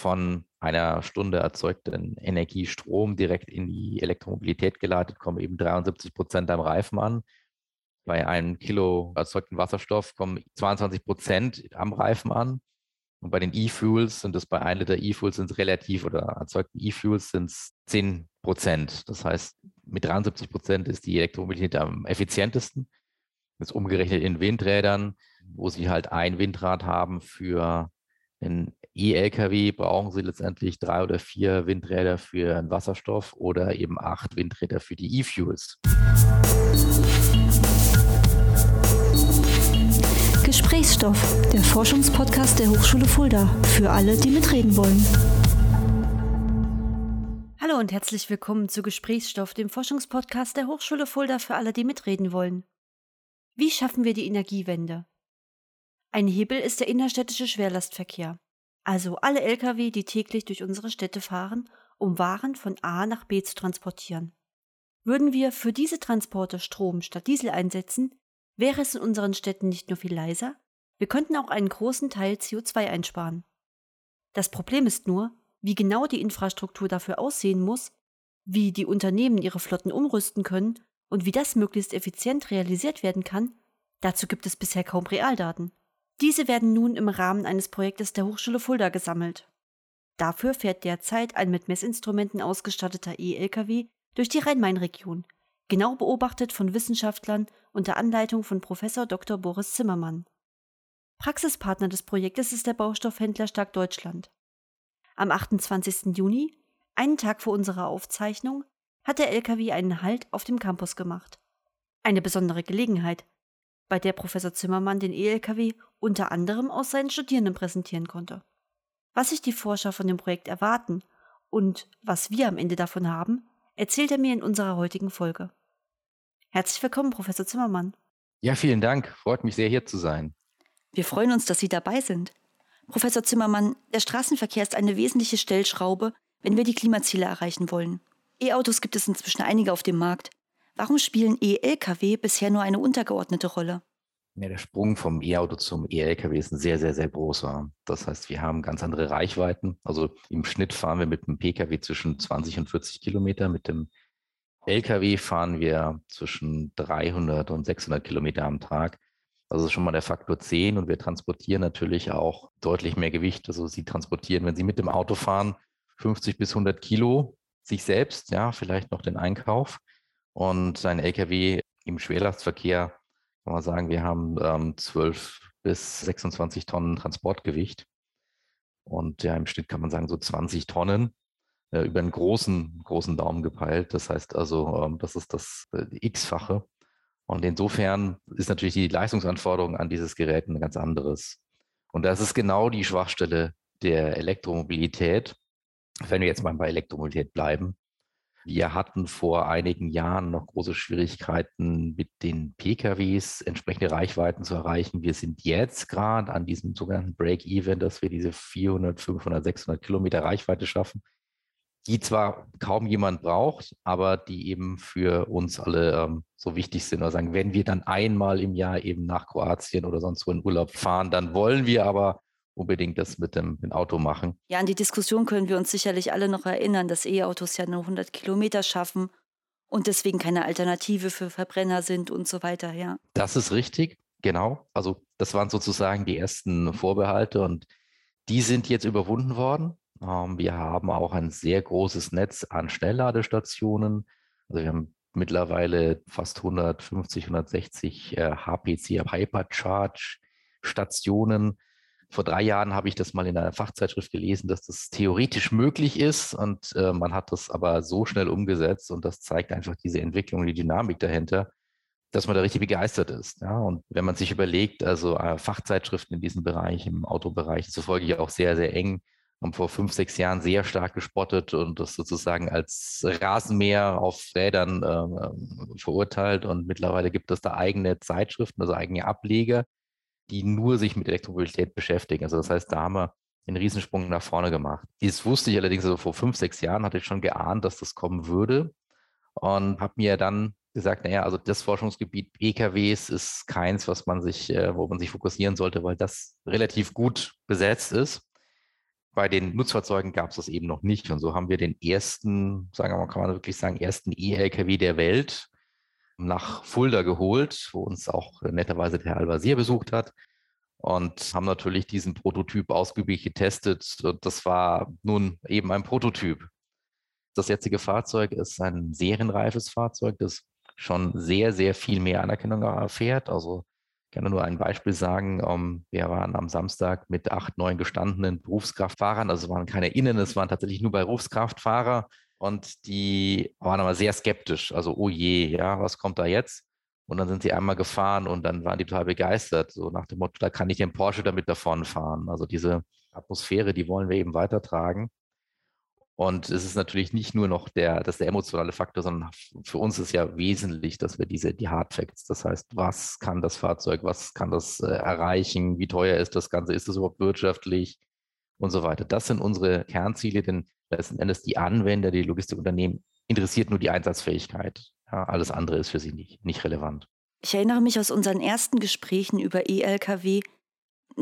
von einer Stunde erzeugten Energiestrom direkt in die Elektromobilität geleitet, kommen eben 73 Prozent am Reifen an. Bei einem Kilo erzeugten Wasserstoff kommen 22 Prozent am Reifen an. Und bei den E-Fuels sind es bei 1 Liter E-Fuels sind es relativ oder erzeugten E-Fuels sind es 10 Prozent. Das heißt, mit 73 Prozent ist die Elektromobilität am effizientesten. Ist umgerechnet in Windrädern, wo sie halt ein Windrad haben für einen E-Lkw, brauchen sie letztendlich drei oder vier Windräder für einen Wasserstoff oder eben acht Windräder für die E-Fuels. Gesprächsstoff, der Forschungspodcast der Hochschule Fulda, für alle, die mitreden wollen. Hallo und herzlich willkommen zu Gesprächsstoff, dem Forschungspodcast der Hochschule Fulda, für alle, die mitreden wollen. Wie schaffen wir die Energiewende? Ein Hebel ist der innerstädtische Schwerlastverkehr, also alle Lkw, die täglich durch unsere Städte fahren, um Waren von A nach B zu transportieren. Würden wir für diese Transporte Strom statt Diesel einsetzen, wäre es in unseren Städten nicht nur viel leiser, wir könnten auch einen großen Teil CO2 einsparen. Das Problem ist nur, wie genau die Infrastruktur dafür aussehen muss, wie die Unternehmen ihre Flotten umrüsten können und wie das möglichst effizient realisiert werden kann, dazu gibt es bisher kaum Realdaten. Diese werden nun im Rahmen eines Projektes der Hochschule Fulda gesammelt. Dafür fährt derzeit ein mit Messinstrumenten ausgestatteter E-Lkw durch die Rhein-Main-Region, genau beobachtet von Wissenschaftlern unter Anleitung von Professor Dr. Boris Zimmermann. Praxispartner des Projektes ist der Baustoffhändler Stark Deutschland. Am 28. Juni, einen Tag vor unserer Aufzeichnung, hat der LKW einen Halt auf dem Campus gemacht. Eine besondere Gelegenheit, bei der Professor Zimmermann den E-LKW unter anderem aus seinen Studierenden präsentieren konnte. Was sich die Forscher von dem Projekt erwarten und was wir am Ende davon haben, erzählt er mir in unserer heutigen Folge. Herzlich willkommen, Professor Zimmermann. Ja, vielen Dank. Freut mich sehr, hier zu sein. Wir freuen uns, dass Sie dabei sind. Professor Zimmermann, der Straßenverkehr ist eine wesentliche Stellschraube, wenn wir die Klimaziele erreichen wollen. E-Autos gibt es inzwischen einige auf dem Markt. Warum spielen E-Lkw bisher nur eine untergeordnete Rolle? Ja, der Sprung vom E-Auto zum E-Lkw ist ein sehr, sehr, sehr großer. Das heißt, wir haben ganz andere Reichweiten. Also im Schnitt fahren wir mit dem Pkw zwischen 20 und 40 Kilometer, mit dem Lkw fahren wir zwischen 300 und 600 Kilometer am Tag. Also schon mal der Faktor 10 und wir transportieren natürlich auch deutlich mehr Gewicht. Also Sie transportieren, wenn Sie mit dem Auto fahren, 50 bis 100 Kilo sich selbst, ja, vielleicht noch den Einkauf. Und ein Lkw im Schwerlastverkehr kann man sagen, wir haben ähm, 12 bis 26 Tonnen Transportgewicht. Und ja, im Schnitt kann man sagen, so 20 Tonnen äh, über einen großen, großen Daumen gepeilt. Das heißt also, ähm, das ist das äh, X-fache. Und insofern ist natürlich die Leistungsanforderung an dieses Gerät ein ganz anderes. Und das ist genau die Schwachstelle der Elektromobilität. Wenn wir jetzt mal bei Elektromobilität bleiben, wir hatten vor einigen Jahren noch große Schwierigkeiten mit den PKWs entsprechende Reichweiten zu erreichen. Wir sind jetzt gerade an diesem sogenannten Break-Even, dass wir diese 400, 500, 600 Kilometer Reichweite schaffen die zwar kaum jemand braucht, aber die eben für uns alle ähm, so wichtig sind. Oder sagen, wenn wir dann einmal im Jahr eben nach Kroatien oder sonst wo in Urlaub fahren, dann wollen wir aber unbedingt das mit dem, mit dem Auto machen. Ja, an die Diskussion können wir uns sicherlich alle noch erinnern, dass E-Autos ja nur 100 Kilometer schaffen und deswegen keine Alternative für Verbrenner sind und so weiter, ja. Das ist richtig, genau. Also das waren sozusagen die ersten Vorbehalte und die sind jetzt überwunden worden. Ähm, wir haben auch ein sehr großes Netz an Schnellladestationen. Also wir haben mittlerweile fast 150, 160 HPC, Hypercharge Stationen. Vor drei Jahren habe ich das mal in einer Fachzeitschrift gelesen, dass das theoretisch möglich ist und äh, man hat das aber so schnell umgesetzt und das zeigt einfach diese Entwicklung, die Dynamik dahinter, dass man da richtig begeistert ist. Ja? Und wenn man sich überlegt, also äh, Fachzeitschriften in diesem Bereich, im Autobereich, so folge ich auch sehr, sehr eng haben vor fünf, sechs Jahren sehr stark gespottet und das sozusagen als Rasenmäher auf Rädern äh, verurteilt. Und mittlerweile gibt es da eigene Zeitschriften, also eigene Ableger, die nur sich mit Elektromobilität beschäftigen. Also das heißt, da haben wir einen Riesensprung nach vorne gemacht. Das wusste ich allerdings, also vor fünf, sechs Jahren hatte ich schon geahnt, dass das kommen würde und habe mir dann gesagt, naja, also das Forschungsgebiet EKWs ist keins, was man sich, äh, wo man sich fokussieren sollte, weil das relativ gut besetzt ist. bei den Nutzfahrzeugen gab es das eben noch nicht. Und so haben wir den ersten, sagen wir mal, kann man wirklich sagen, ersten E-LKW der Welt nach Fulda geholt, wo uns auch netterweise der Herr Al-Wazir besucht hat und haben natürlich diesen Prototyp ausgiebig getestet. Und das war nun eben ein Prototyp. Das jetzige Fahrzeug ist ein serienreifes Fahrzeug, das schon sehr, sehr viel mehr Anerkennung erfährt. Also ich kann nur ein Beispiel sagen. Ähm, wir waren am Samstag mit acht, neun gestandenen Berufskraftfahrern. Also es waren keine Innen, es waren tatsächlich nur Berufskraftfahrer. Und die waren aber sehr skeptisch. Also, oh je, ja, was kommt da jetzt? Und dann sind sie einmal gefahren und dann waren die total begeistert. So nach dem Motto, da kann ich den Porsche damit davon fahren. Also diese Atmosphäre, die wollen wir eben weitertragen. Und es ist natürlich nicht nur noch der, das der emotionale Faktor, sondern für uns ist ja wesentlich, dass wir diese, die Hard Facts, das heißt, was kann das Fahrzeug, was kann das äh, erreichen, wie teuer ist das Ganze, ist es überhaupt wirtschaftlich und so weiter. Das sind unsere Kernziele, denn letzten Endes die Anwender, die Logistikunternehmen, interessiert nur die Einsatzfähigkeit. Ja, alles andere ist für sie nicht, nicht relevant. Ich erinnere mich aus unseren ersten Gesprächen über E-Lkw,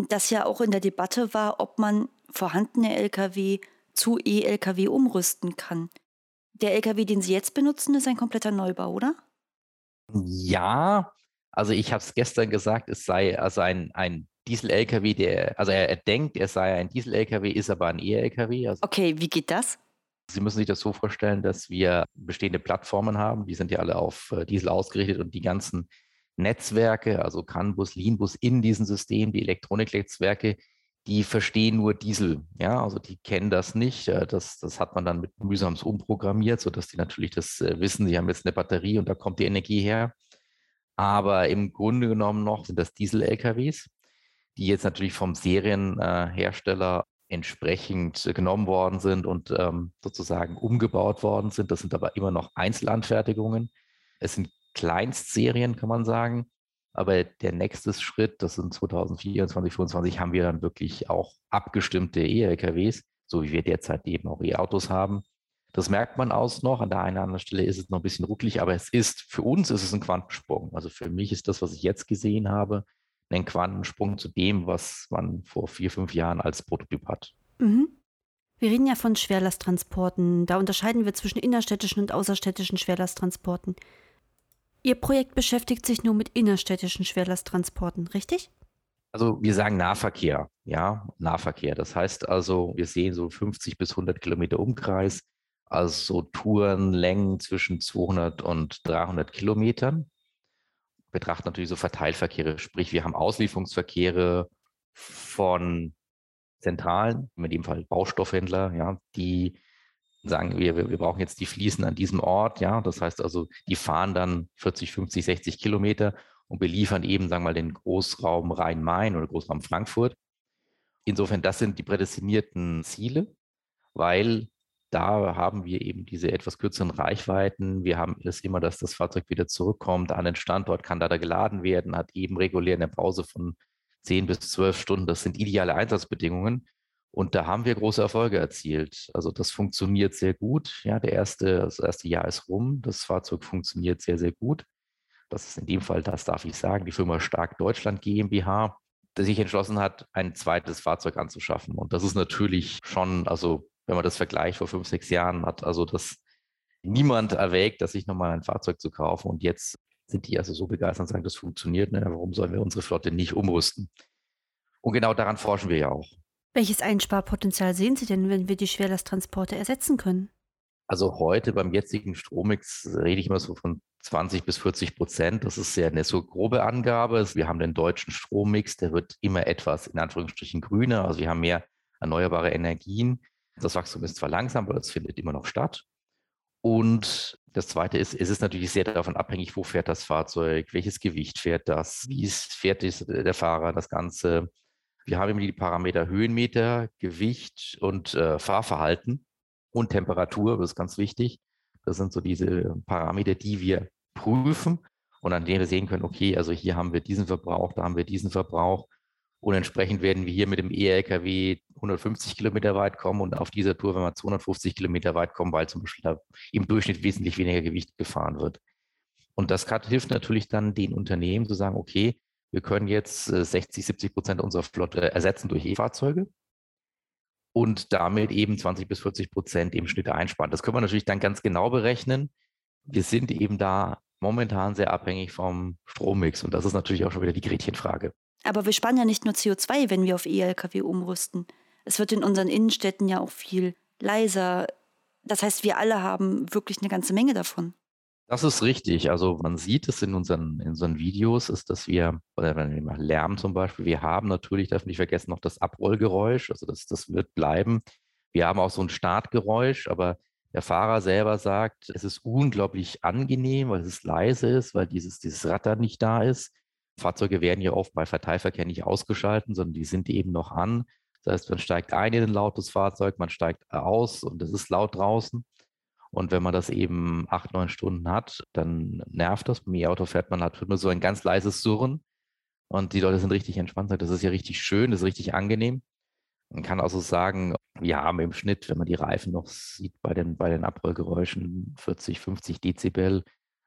dass ja auch in der Debatte war, ob man vorhandene Lkw zu E-Lkw umrüsten kann. Der Lkw, den Sie jetzt benutzen, ist ein kompletter Neubau, oder? Ja, also ich habe es gestern gesagt, es sei also ein, ein Diesel-Lkw, der, also er, er, denkt, er sei ein Diesel-Lkw, ist aber ein E-Lkw. Also okay, wie geht das? Sie müssen sich das so vorstellen, dass wir bestehende Plattformen haben, die sind ja alle auf äh, Diesel ausgerichtet und die ganzen Netzwerke, also CAN-Bus, in diesem System, die Elektroniknetzwerke, die verstehen nur Diesel. Ja, also die kennen das nicht. Äh, das, das hat man dann mit mühsams umprogrammiert, sodass die natürlich das äh, wissen. Sie haben jetzt eine Batterie und da kommt die Energie her. Aber im Grunde genommen noch sind das Diesel-LKWs, die jetzt natürlich vom Serienhersteller entsprechend genommen worden sind und ähm, sozusagen umgebaut worden sind. Das sind aber immer noch Einzelanfertigungen. Es sind Kleinstserien, kann man sagen. Aber der nächste Schritt, das sind 2024, 2025, haben wir dann wirklich auch abgestimmte E-LKWs, so wie wir derzeit eben auch E-Autos haben. Das merkt man aus noch. An der einen oder anderen Stelle ist es noch ein bisschen ruckelig, aber es ist, für uns ist es ein Quantensprung. Also für mich ist das, was ich jetzt gesehen habe, ein Quantensprung zu dem, was man vor vier, fünf Jahren als Prototyp hat. Mhm. Wir reden ja von Schwerlasttransporten. Da unterscheiden wir zwischen innerstädtischen und außerstädtischen Schwerlasttransporten. Ihr Projekt beschäftigt sich nur mit innerstädtischen Schwerlasttransporten, richtig? Also wir sagen Nahverkehr, ja, Nahverkehr. Das heißt also, wir sehen so 50 bis 100 Kilometer Umkreis, also Tourenlängen zwischen 200 und 300 Kilometern. Betrachten natürlich so Verteilverkehre, sprich wir haben Auslieferungsverkehre von Zentralen, in dem Fall Baustoffhändler, ja, die sagen wir, wir brauchen jetzt die Fliesen an diesem Ort, ja, das heißt also, die fahren dann 40, 50, 60 Kilometer und beliefern eben, sagen wir mal, den Großraum Rhein-Main oder Großraum Frankfurt. Insofern, das sind die prädestinierten Ziele, weil da haben wir eben diese etwas kürzeren Reichweiten. Wir haben es immer, dass das Fahrzeug wieder zurückkommt an den Standort, kann da, da geladen werden, hat eben regulär eine Pause von 10 bis 12 Stunden. Das sind ideale Einsatzbedingungen. Und da haben wir große Erfolge erzielt. Also das funktioniert sehr gut. Ja, der erste, das erste Jahr ist rum. Das Fahrzeug funktioniert sehr, sehr gut. Das ist in dem Fall, das darf ich sagen, die Firma Stark Deutschland GmbH, die sich entschlossen hat, ein zweites Fahrzeug anzuschaffen. Und das ist natürlich schon, also wenn man das vergleicht vor fünf, sechs Jahren, hat also das niemand erwägt, dass sich nochmal ein Fahrzeug zu kaufen. Und jetzt sind die also so begeistert und sagen, das funktioniert. Ne? Warum sollen wir unsere Flotte nicht umrüsten? Und genau daran forschen wir ja auch. Welches Einsparpotenzial sehen Sie denn, wenn wir die Schwerlasttransporte ersetzen können? Also heute beim jetzigen Strommix rede ich immer so von 20 bis 40 Prozent. Das ist ja eine so grobe Angabe. Wir haben den deutschen Strommix, der wird immer etwas in Anführungsstrichen grüner. Also wir haben mehr erneuerbare Energien. Das Wachstum ist zwar langsam, aber es findet immer noch statt. Und das Zweite ist, es ist natürlich sehr davon abhängig, wo fährt das Fahrzeug, welches Gewicht fährt das, wie fährt der Fahrer das Ganze. Wir haben immer die Parameter Höhenmeter, Gewicht und äh, Fahrverhalten und Temperatur, das ist ganz wichtig. Das sind so diese Parameter, die wir prüfen und an denen wir sehen können, okay, also hier haben wir diesen Verbrauch, da haben wir diesen Verbrauch und entsprechend werden wir hier mit dem E-LKW 150 Kilometer weit kommen und auf dieser Tour, wenn wir 250 Kilometer weit kommen, weil zum Beispiel im Durchschnitt wesentlich weniger Gewicht gefahren wird. Und das hilft natürlich dann den Unternehmen zu sagen, okay, wir können jetzt 60, äh, 70 Prozent unserer Flotte ersetzen durch E-Fahrzeuge. und damit eben 20 bis 40 Prozent im Schnitt einsparen. Das können wir natürlich dann ganz genau berechnen. Wir sind eben da momentan sehr abhängig vom Strommix und das ist natürlich auch schon wieder die Gretchenfrage. Aber wir sparen ja nicht nur CO2, wenn wir auf E-Lkw umrüsten. Es wird in unseren Innenstädten ja auch viel leiser. Das heißt, wir alle haben wirklich eine ganze Menge davon. Das ist richtig. Also man sieht es in unseren, in unseren Videos, ist, dass wir, oder wenn wir mal Lärm zum Beispiel, wir haben natürlich, darf nicht vergessen, noch das Abrollgeräusch, also das, das wird bleiben. Wir haben auch so ein Startgeräusch, aber der Fahrer selber sagt, es ist unglaublich angenehm, weil es leise ist, weil dieses, dieses Rattern nicht da ist. Fahrzeuge werden ja oft bei Verteilverkehr nicht ausgeschalten, sondern die sind eben noch an. Das heißt, man steigt ein in ein lautes Fahrzeug, man steigt aus und es ist laut draußen. Und wenn man das eben acht, neun Stunden hat, dann nervt das. Beim E-Auto fährt man halt nur so ein ganz leises Surren und die Leute sind richtig entspannt. Das ist ja richtig schön, das ist richtig angenehm. Man kann also sagen, wir haben im Schnitt, wenn man die Reifen noch sieht, bei den, bei den Abrollgeräuschen 40, 50 Dezibel.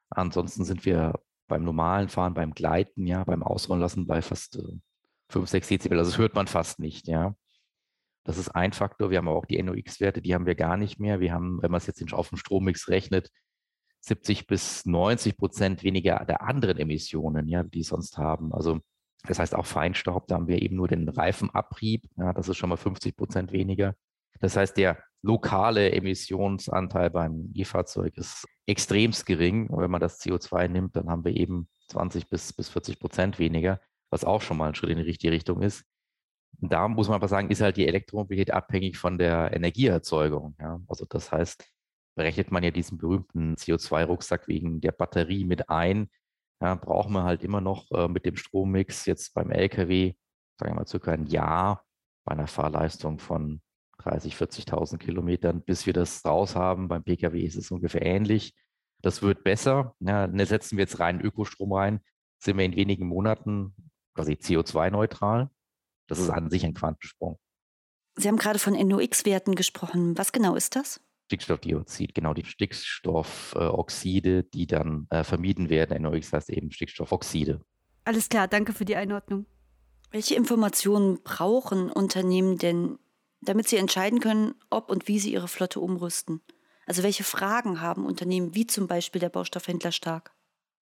Ansonsten sind wir beim normalen Fahren, beim Gleiten, ja, beim Ausrollen lassen bei fast äh, 5, 6 Dezibel. Also das hört man fast nicht, ja. Das ist ein Faktor. Wir haben aber auch die NOx-Werte, die haben wir gar nicht mehr. Wir haben, wenn man es jetzt auf dem Strommix rechnet, 70 bis 90 Prozent weniger der anderen Emissionen, ja, die sonst haben. Also das heißt auch Feinstaub, da haben wir eben nur den Reifenabrieb, ja, das ist schon mal 50 Prozent weniger. Das heißt, der lokale Emissionsanteil beim E-Fahrzeug ist extremst gering. Und wenn man das CO2 nimmt, dann haben wir eben 20 bis, bis 40 Prozent weniger, was auch schon mal ein Schritt in die richtige Richtung ist. Da muss man aber sagen, ist halt die Elektromobilität abhängig von der Energieerzeugung. Ja? Also das heißt, berechnet man ja diesen berühmten CO2-Rucksack wegen der Batterie mit ein, ja, brauchen wir halt immer noch äh, mit dem Strommix jetzt beim LKW, sagen wir mal, circa ein Jahr bei einer Fahrleistung von 30, 40.000 Kilometern, bis wir das raus haben. Beim Pkw ist es ungefähr ähnlich. Das wird besser. Ja, ne, setzen wir jetzt rein Ökostrom rein, sind wir in wenigen Monaten quasi CO2-neutral. Das ist an sich ein Quantensprung. Sie haben gerade von NOx-Werten gesprochen. Was genau ist das? Stickstoffdioxid, genau die Stickstoffoxide, die dann äh, vermieden werden. NOx heißt eben Stickstoffoxide. Alles klar, danke für die Einordnung. Welche Informationen brauchen Unternehmen denn, damit sie entscheiden können, ob und wie sie ihre Flotte umrüsten? Also welche Fragen haben Unternehmen wie zum Beispiel der Baustoffhändler stark?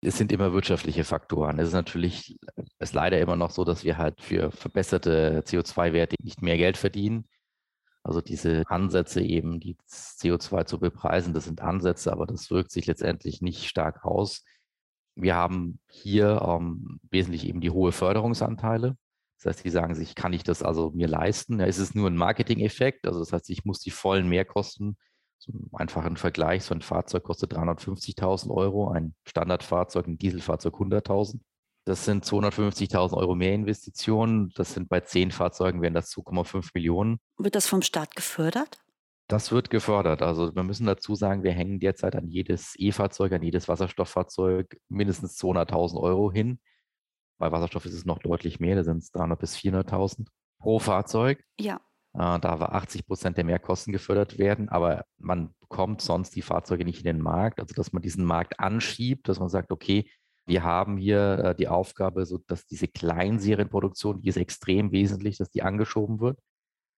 es sind immer wirtschaftliche Faktoren. Es ist natürlich es ist leider immer noch so, dass wir halt für verbesserte CO2-Werte nicht mehr Geld verdienen. Also diese Ansätze eben, die CO2 zu bepreisen, das sind Ansätze, aber das wirkt sich letztendlich nicht stark aus. Wir haben hier ähm, wesentlich eben die hohe Förderungsanteile. Das heißt, die sagen sich, kann ich das also mir leisten? Ja, ist es nur ein Marketing-Effekt? Also das heißt, ich muss die vollen Mehrkosten so einen einfachen Vergleich, so ein Fahrzeug kostet 350.000 Euro, ein Standardfahrzeug, ein Dieselfahrzeug 100.000. Das sind 250.000 Euro mehr Investitionen. Das sind bei zehn Fahrzeugen wären das 2,5 Millionen. Wird das vom Staat gefördert? Das wird gefördert. Also wir müssen dazu sagen, wir hängen derzeit an jedes E-Fahrzeug, an jedes Wasserstofffahrzeug mindestens 200.000 Euro hin. Bei Wasserstoff ist es noch deutlich mehr, da sind es 300.000 bis 400.000 pro Fahrzeug. Ja. Äh, da war 80 Prozent der Mehrkosten gefördert werden, aber man bekommt sonst die Fahrzeuge nicht in den Markt. Also dass man diesen Markt anschiebt, dass man sagt, okay, wir haben hier äh, die Aufgabe, so dass diese Kleinserienproduktion, die ist extrem wesentlich, dass die angeschoben wird,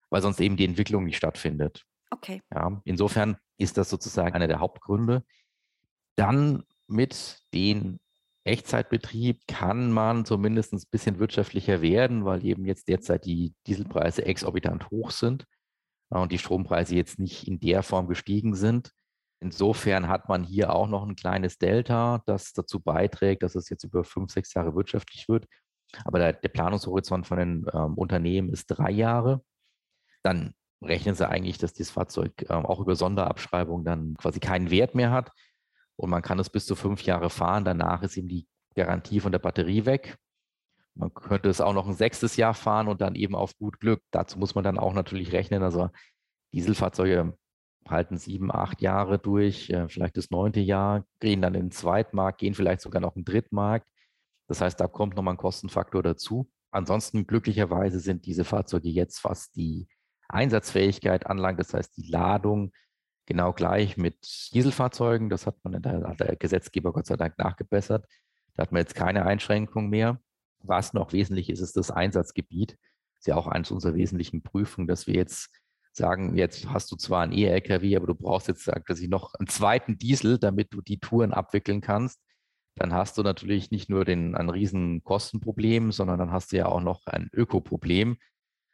weil sonst eben die Entwicklung nicht stattfindet. Okay. Ja, insofern ist das sozusagen einer der Hauptgründe. Dann mit den Echtzeitbetrieb kann man zumindest ein bisschen wirtschaftlicher werden, weil eben jetzt derzeit die Dieselpreise exorbitant hoch sind und die Strompreise jetzt nicht in der Form gestiegen sind. Insofern hat man hier auch noch ein kleines Delta, das dazu beiträgt, dass es jetzt über fünf, sechs Jahre wirtschaftlich wird. Aber der, der Planungshorizont von den ähm, Unternehmen ist drei Jahre. Dann rechnen sie eigentlich, dass dieses Fahrzeug ähm, auch über Sonderabschreibung dann quasi keinen Wert mehr hat und man kann es bis zu fünf Jahre fahren. Danach ist ihm die Garantie von der Batterie weg. Man könnte es auch noch ein sechstes Jahr fahren und dann eben auf gut Glück. Dazu muss man dann auch natürlich rechnen. Also Dieselfahrzeuge halten sieben, acht Jahre durch, äh, vielleicht das neunte Jahr, gehen dann in den Zweitmarkt, gehen vielleicht sogar noch in den Drittmarkt. Das heißt, da kommt nochmal ein Kostenfaktor dazu. Ansonsten glücklicherweise sind diese Fahrzeuge jetzt, was die Einsatzfähigkeit anlangt, das heißt die Ladung, genau gleich mit Dieselfahrzeugen. Das hat man der, hat der Gesetzgeber Gott sei Dank nachgebessert. Da hat man jetzt keine Einschränkung mehr. Was noch wesentlich ist, ist das Einsatzgebiet. Das ist ja auch eines unserer wesentlichen Prüfungen, dass wir jetzt sagen, jetzt hast du zwar einen E-LKW, aber du brauchst jetzt quasi noch einen zweiten Diesel, damit du die Touren abwickeln kannst, dann hast du natürlich nicht nur den, ein riesen Kostenproblem, sondern dann hast du ja auch noch ein Ökoproblem.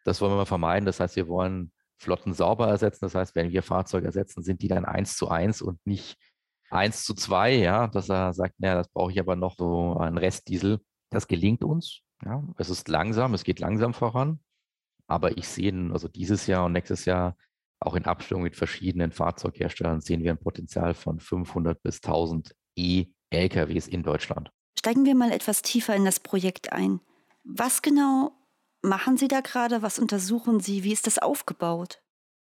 Das wollen wir vermeiden. Das heißt, wir wollen Flotten sauber ersetzen. Das heißt, wenn wir Fahrzeuge ersetzen, sind die dann eins zu eins und nicht eins zu zwei, ja, dass er sagt, naja, das brauche ich aber noch so einen Restdiesel. Das gelingt uns. Ja. Es ist langsam, es geht langsam voran. Aber ich sehe, also dieses Jahr und nächstes Jahr auch in Abstimmung mit verschiedenen Fahrzeugherstellern sehen wir ein Potenzial von 500 bis 1000 E-LKWs in Deutschland. Steigen wir mal etwas tiefer in das Projekt ein. Was genau machen Sie da gerade? Was untersuchen Sie? Wie ist das aufgebaut?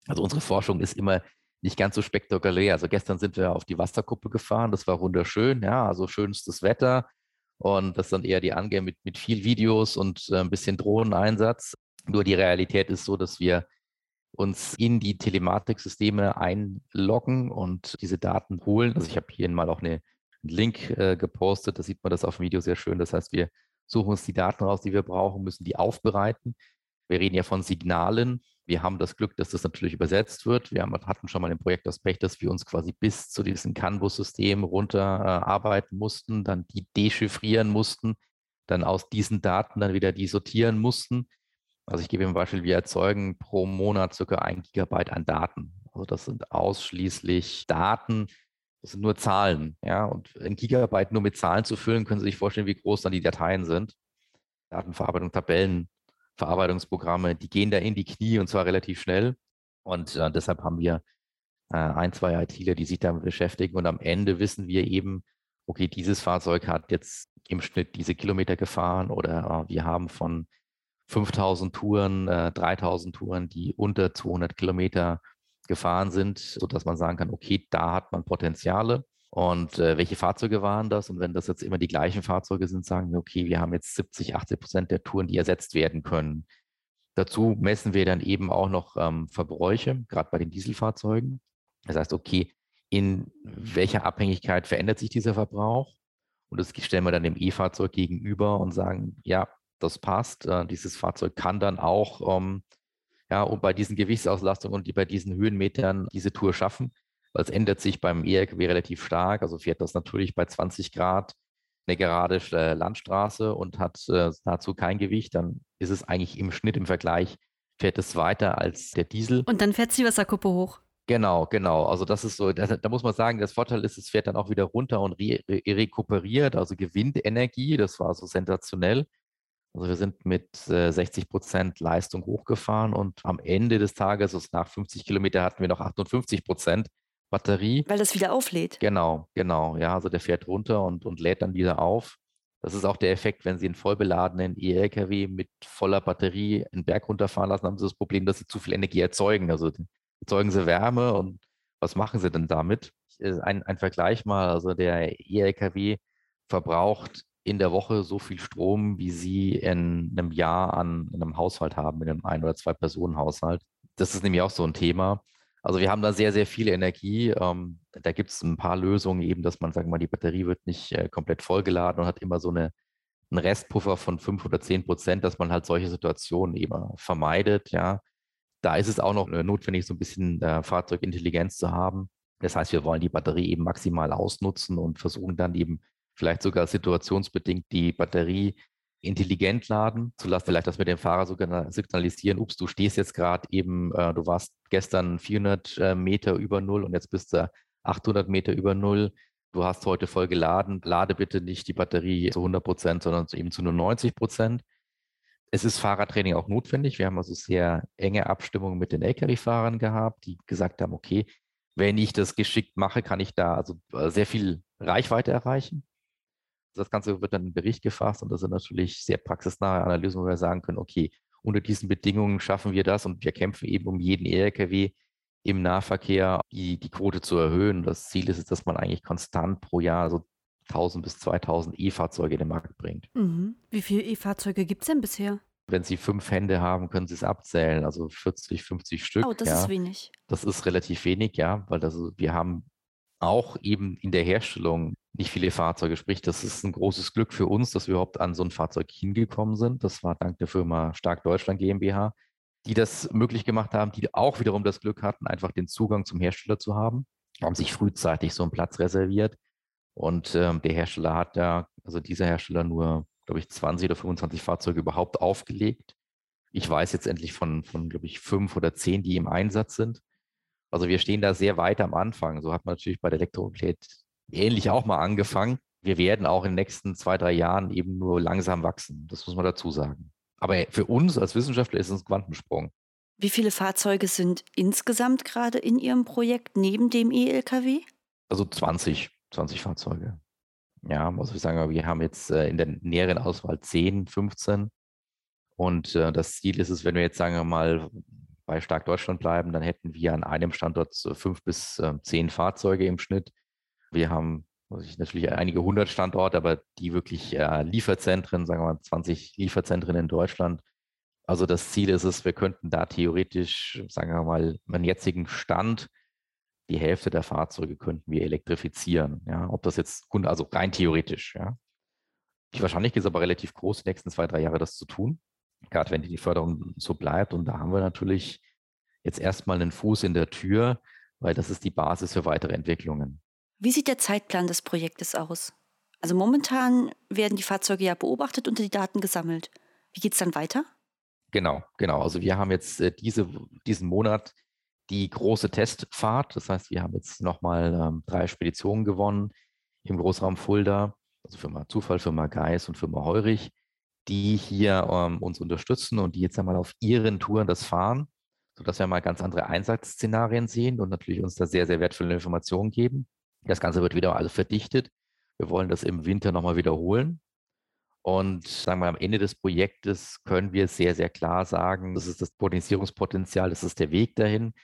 Also unsere Forschung ist immer nicht ganz so spektakulär. Also gestern sind wir auf die Wasserkuppe gefahren, das war wunderschön, ja, also schönstes Wetter. Und das dann eher die Angehen mit, mit viel Videos und äh, ein bisschen Drohneneinsatz. Nur die Realität ist so, dass wir uns in die Telematiksysteme einloggen und diese Daten holen. Also ich habe hier mal auch eine, einen Link äh, gepostet, da sieht man das auf dem Video sehr schön. Das heißt, wir suchen uns die Daten raus, die wir brauchen, müssen die aufbereiten. Wir reden ja von Signalen. Wir haben das Glück, dass das natürlich übersetzt wird. Wir haben, hatten schon mal im Projekt das Pech, dass wir uns quasi bis zu diesem CAN-Bus-System runterarbeiten äh, mussten, dann die dechiffrieren mussten, dann aus diesen Daten dann wieder die sortieren mussten also ich gebe ein Beispiel, wir erzeugen pro Monat circa ein Gigabyte an Daten. Also das sind ausschließlich Daten, das sind nur Zahlen. Ja? Und ein Gigabyte nur mit Zahlen zu füllen, können Sie sich vorstellen, wie groß dann die Dateien sind. Datenverarbeitung, Tabellen, Verarbeitungsprogramme, die gehen da in die Knie und zwar relativ schnell. Und äh, deshalb haben wir äh, ein, zwei ITler, die sich damit beschäftigen. Und am Ende wissen wir eben, okay, dieses Fahrzeug hat jetzt im Schnitt diese Kilometer gefahren oder äh, wir haben von 5000 Touren, äh, 3000 Touren, die unter 200 Kilometer gefahren sind, sodass man sagen kann, okay, da hat man Potenziale. Und äh, welche Fahrzeuge waren das? Und wenn das jetzt immer die gleichen Fahrzeuge sind, sagen wir, okay, wir haben jetzt 70, 80 Prozent der Touren, die ersetzt werden können. Dazu messen wir dann eben auch noch ähm, Verbräuche, gerade bei den Dieselfahrzeugen. Das heißt, okay, in welcher Abhängigkeit verändert sich dieser Verbrauch? Und das stellen wir dann dem E-Fahrzeug gegenüber und sagen, ja, das passt. Äh, dieses Fahrzeug kann dann auch ähm, ja, und bei diesen Gewichtsauslastung und die bei diesen Höhenmetern diese Tour schaffen. Weil es ändert sich beim E-LKW relativ stark. Also fährt das natürlich bei 20 Grad eine gerade äh, Landstraße und hat äh, dazu kein Gewicht, dann ist es eigentlich im Schnitt im Vergleich, fährt es weiter als der Diesel. Und dann fährt die Wasserkuppe hoch. Genau, genau. Also das ist so, da, da, muss man sagen, das Vorteil ist, es fährt dann auch wieder runter und re, re, rekuperiert, also gewinnt Energie. Das war so sensationell. Also wir sind mit äh, 60 Prozent Leistung hochgefahren und am Ende des Tages, also nach 50 Kilometer, hatten wir noch 58 Prozent Batterie. Weil das wieder auflädt. Genau, genau. Ja, also der fährt runter und, und lädt dann wieder auf. Das ist auch der Effekt, wenn Sie einen vollbeladenen E-LKW mit voller Batterie einen Berg runterfahren lassen, haben Sie das Problem, dass Sie zu viel Energie erzeugen. Also erzeugen Sie Wärme und was machen Sie denn damit? Äh, ein, ein Vergleich mal, also der E-LKW verbraucht in der Woche so viel Strom, wie Sie in einem Jahr an einem Haushalt haben, in einem Ein- oder Zwei-Personen-Haushalt. Das ist nämlich auch so ein Thema. Also wir haben da sehr, sehr viel Energie. Ähm, da gibt es ein paar Lösungen, eben, dass man, sagen wir mal, die Batterie wird nicht äh, komplett vollgeladen und hat immer so eine, einen Restpuffer von fünf oder zehn Prozent, dass man halt solche Situationen eben vermeidet. Ja, da ist es auch noch äh, notwendig, so ein bisschen äh, Fahrzeugintelligenz zu haben. Das heißt, wir wollen die Batterie eben maximal ausnutzen und versuchen dann eben vielleicht sogar situationsbedingt die Batterie intelligent laden, zu lassen, vielleicht das mit dem Fahrer sogar signalisieren, ups, du stehst jetzt gerade eben, äh, du warst gestern 400 äh, Meter über Null und jetzt bist du 800 Meter über Null. Du hast heute voll geladen, lade bitte nicht die Batterie zu 100 Prozent, sondern eben zu nur 90 Prozent. Es ist Fahrradtraining auch notwendig. Wir haben also sehr enge Abstimmungen mit den Lkw-Fahrern gehabt, die gesagt haben, okay, wenn ich das geschickt mache, kann ich da also äh, sehr viel Reichweite erreichen. Das Ganze wird dann in Bericht gefasst und das sind natürlich sehr praxisnahe Analysen, wo wir sagen können, okay, unter diesen Bedingungen schaffen wir das und wir kämpfen eben um jeden E-LKW im Nahverkehr die, die Quote zu erhöhen. Das Ziel ist es, dass man eigentlich konstant pro Jahr so 1000 bis 2000 E-Fahrzeuge in den Markt bringt. Mhm. Wie viele E-Fahrzeuge gibt es denn bisher? Wenn Sie fünf Hände haben, können Sie es abzählen, also 40, 50 Stück. Oh, das ja. ist wenig. Das ist relativ wenig, ja, weil das, wir haben auch eben in der Herstellung nicht viele Fahrzeuge. Sprich, das ist ein großes Glück für uns, dass wir überhaupt an so ein Fahrzeug hingekommen sind. Das war dank der Firma Stark Deutschland GmbH. die das möglich gemacht haben, die auch wiederum das Glück hatten, einfach den Zugang zum Hersteller zu haben, haben sich frühzeitig so einen Platz reserviert. Und ähm, der Hersteller hat ja, also dieser Hersteller nur, glaube ich, 20 oder 25 Fahrzeuge überhaupt aufgelegt. Ich weiß jetzt endlich von, von glaube ich, fünf oder zehn, die im Einsatz sind. Also wir stehen da sehr weit am Anfang. So hat man natürlich bei der Elektromobilität ähnlich auch mal angefangen. Wir werden auch in den nächsten zwei, drei Jahren eben nur langsam wachsen. Das muss man dazu sagen. Aber für uns als Wissenschaftler ist es ein Quantensprung. Wie viele Fahrzeuge sind insgesamt gerade in Ihrem Projekt neben dem E-Lkw? Also 20, 20 Fahrzeuge. Ja, muss ich sagen, wir haben jetzt äh, in der näheren Auswahl 10, 15. Und äh, das Ziel ist es, wenn wir jetzt, sagen wir mal, bei Stark Deutschland bleiben, dann hätten wir an einem Standort fünf bis äh, zehn Fahrzeuge im Schnitt. Wir haben natürlich einige hundert Standorte, aber die wirklich äh, Lieferzentren, sagen wir mal 20 Lieferzentren in Deutschland. Also das Ziel ist es, wir könnten da theoretisch, sagen wir mal, meinen jetzigen Stand, die Hälfte der Fahrzeuge könnten wir elektrifizieren. Ja, ob das jetzt, also rein theoretisch, ja. Die Wahrscheinlichkeit ist aber relativ groß, die nächsten zwei, drei Jahre das zu tun. Gerade wenn die Förderung so bleibt. Und da haben wir natürlich jetzt erstmal einen Fuß in der Tür, weil das ist die Basis für weitere Entwicklungen. Wie sieht der Zeitplan des Projektes aus? Also momentan werden die Fahrzeuge ja beobachtet und die Daten gesammelt. Wie geht es dann weiter? Genau, genau. Also wir haben jetzt äh, diese, diesen Monat die große Testfahrt. Das heißt, wir haben jetzt nochmal ähm, drei Speditionen gewonnen im Großraum Fulda, also Firma Zufall, Firma Geis und Firma Heurich, die hier ähm, uns unterstützen und die jetzt einmal auf ihren Touren das fahren, sodass wir mal ganz andere Einsatzszenarien sehen und natürlich uns da sehr, sehr wertvolle Informationen geben. Das Ganze wird wieder alles verdichtet. Wir wollen das im Winter nochmal wiederholen. Und sagen wir, am Ende des Projektes können wir sehr, sehr klar sagen, das ist das Potenziierungspotenzial, das ist der Weg dahin.